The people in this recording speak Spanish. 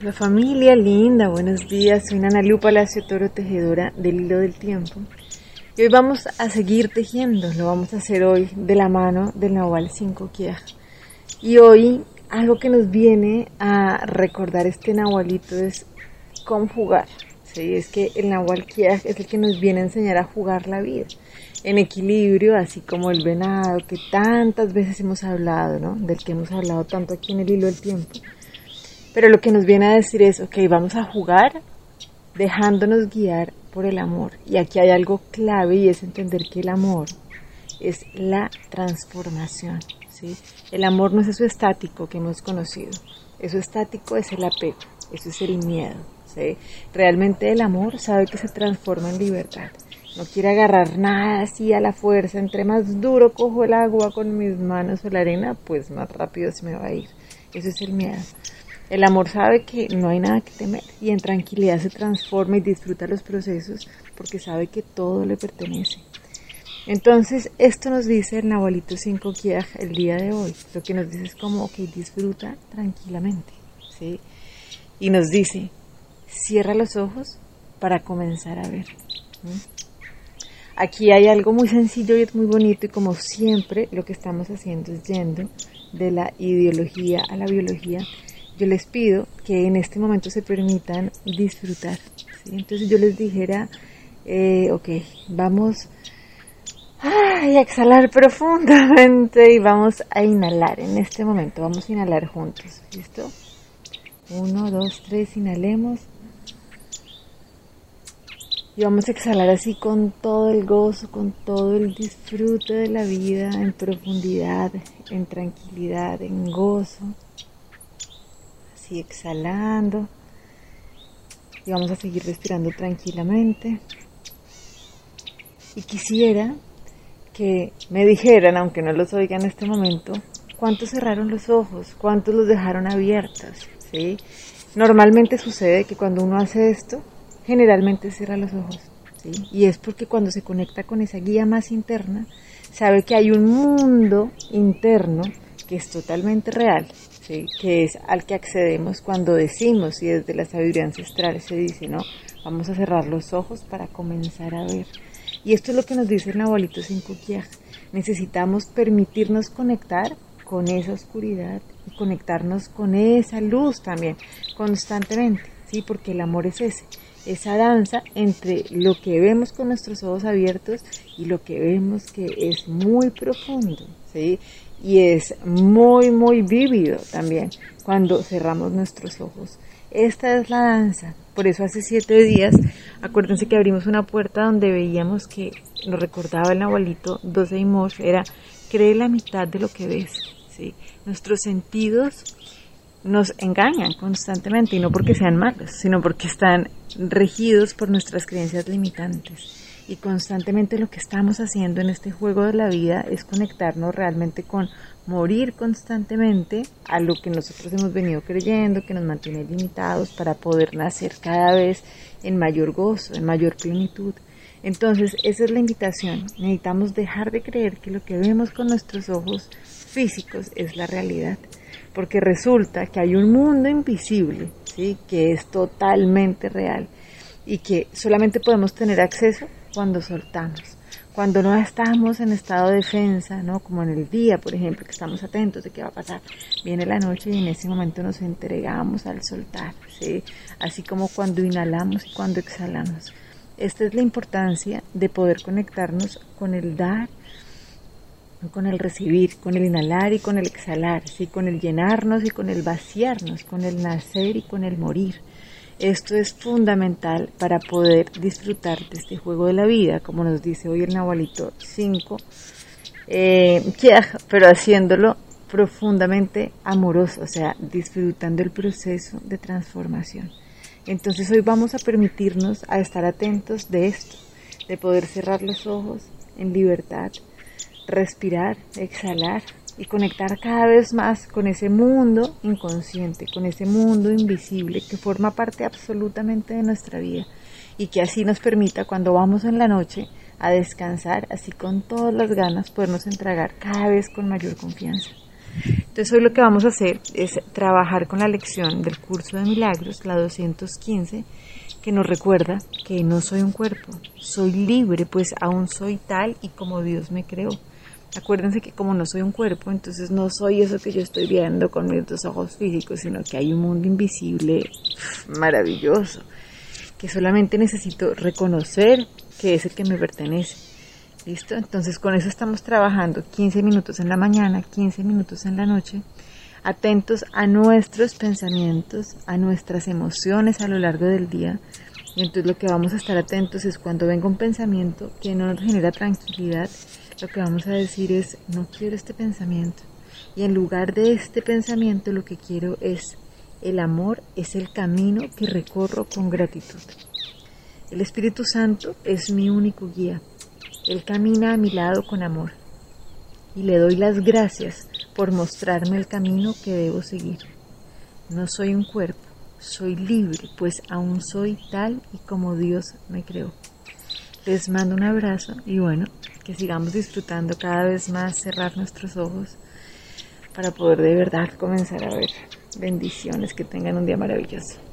Hola familia linda, buenos días. Soy Nana Lu Palacio Toro, tejedora del hilo del tiempo. Y hoy vamos a seguir tejiendo, lo vamos a hacer hoy de la mano del Nahual 5 Kiaj. Y hoy algo que nos viene a recordar este Nahualito es conjugar. ¿sí? Es que el Nahual Kiaj es el que nos viene a enseñar a jugar la vida en equilibrio, así como el venado que tantas veces hemos hablado, ¿no? Del que hemos hablado tanto aquí en el hilo del tiempo pero lo que nos viene a decir es, ok, vamos a jugar dejándonos guiar por el amor. Y aquí hay algo clave y es entender que el amor es la transformación. ¿sí? El amor no es eso estático que hemos conocido. Eso estático es el apego, eso es el miedo. Realmente el amor sabe que se transforma en libertad. No quiere agarrar nada así a la fuerza. Entre más duro cojo el agua con mis manos o la arena, pues más rápido se me va a ir. Eso es el miedo. El amor sabe que no hay nada que temer y en tranquilidad se transforma y disfruta los procesos porque sabe que todo le pertenece. Entonces, esto nos dice el Nahualito 5 Kiaj el día de hoy. Lo que nos dice es como, ok, disfruta tranquilamente. ¿sí? Y nos dice, cierra los ojos para comenzar a ver. Aquí hay algo muy sencillo y es muy bonito y como siempre lo que estamos haciendo es yendo de la ideología a la biología yo les pido que en este momento se permitan disfrutar. Entonces yo les dijera, eh, ok, vamos a exhalar profundamente y vamos a inhalar en este momento. Vamos a inhalar juntos. ¿Listo? Uno, dos, tres, inhalemos. Y vamos a exhalar así con todo el gozo, con todo el disfrute de la vida, en profundidad, en tranquilidad, en gozo exhalando. Y vamos a seguir respirando tranquilamente. Y quisiera que me dijeran, aunque no los oiga en este momento, cuántos cerraron los ojos, cuántos los dejaron abiertos. ¿sí? Normalmente sucede que cuando uno hace esto, generalmente cierra los ojos. ¿sí? Y es porque cuando se conecta con esa guía más interna, sabe que hay un mundo interno que es totalmente real, que es al que accedemos cuando decimos, y desde la sabiduría ancestral se dice, ¿no? Vamos a cerrar los ojos para comenzar a ver. Y esto es lo que nos dice el Nahualito sin Necesitamos permitirnos conectar con esa oscuridad y conectarnos con esa luz también, constantemente, ¿sí? Porque el amor es ese, esa danza entre lo que vemos con nuestros ojos abiertos y lo que vemos que es muy profundo, ¿sí? Y es muy, muy vívido también cuando cerramos nuestros ojos. Esta es la danza. Por eso hace siete días, acuérdense que abrimos una puerta donde veíamos que nos recordaba el abuelito 12 y Mosh, era cree la mitad de lo que ves. ¿sí? Nuestros sentidos nos engañan constantemente y no porque sean malos, sino porque están regidos por nuestras creencias limitantes y constantemente lo que estamos haciendo en este juego de la vida es conectarnos realmente con morir constantemente a lo que nosotros hemos venido creyendo, que nos mantiene limitados para poder nacer cada vez en mayor gozo, en mayor plenitud. Entonces, esa es la invitación. Necesitamos dejar de creer que lo que vemos con nuestros ojos físicos es la realidad, porque resulta que hay un mundo invisible, ¿sí? que es totalmente real y que solamente podemos tener acceso cuando soltamos, cuando no estamos en estado de defensa, ¿no? Como en el día, por ejemplo, que estamos atentos de qué va a pasar. Viene la noche y en ese momento nos entregamos al soltar, ¿sí? Así como cuando inhalamos y cuando exhalamos. Esta es la importancia de poder conectarnos con el dar, con el recibir, con el inhalar y con el exhalar, ¿sí? con el llenarnos y con el vaciarnos, con el nacer y con el morir. Esto es fundamental para poder disfrutar de este juego de la vida, como nos dice hoy el Nahualito 5, eh, pero haciéndolo profundamente amoroso, o sea, disfrutando el proceso de transformación. Entonces hoy vamos a permitirnos a estar atentos de esto, de poder cerrar los ojos en libertad, respirar, exhalar, y conectar cada vez más con ese mundo inconsciente, con ese mundo invisible que forma parte absolutamente de nuestra vida y que así nos permita cuando vamos en la noche a descansar, así con todas las ganas, podernos entregar cada vez con mayor confianza. Entonces hoy lo que vamos a hacer es trabajar con la lección del curso de milagros, la 215, que nos recuerda que no soy un cuerpo, soy libre, pues aún soy tal y como Dios me creó. Acuérdense que como no soy un cuerpo, entonces no soy eso que yo estoy viendo con mis dos ojos físicos, sino que hay un mundo invisible maravilloso, que solamente necesito reconocer que es el que me pertenece ¿Listo? Entonces con eso estamos trabajando 15 minutos en la mañana, 15 minutos en la noche, atentos a nuestros pensamientos, a nuestras emociones a lo largo del día. Y entonces lo que vamos a estar atentos es cuando venga un pensamiento que no nos genera tranquilidad, lo que vamos a decir es, no quiero este pensamiento. Y en lugar de este pensamiento lo que quiero es, el amor es el camino que recorro con gratitud. El Espíritu Santo es mi único guía. Él camina a mi lado con amor y le doy las gracias por mostrarme el camino que debo seguir. No soy un cuerpo, soy libre, pues aún soy tal y como Dios me creó. Les mando un abrazo y bueno, que sigamos disfrutando cada vez más cerrar nuestros ojos para poder de verdad comenzar a ver bendiciones, que tengan un día maravilloso.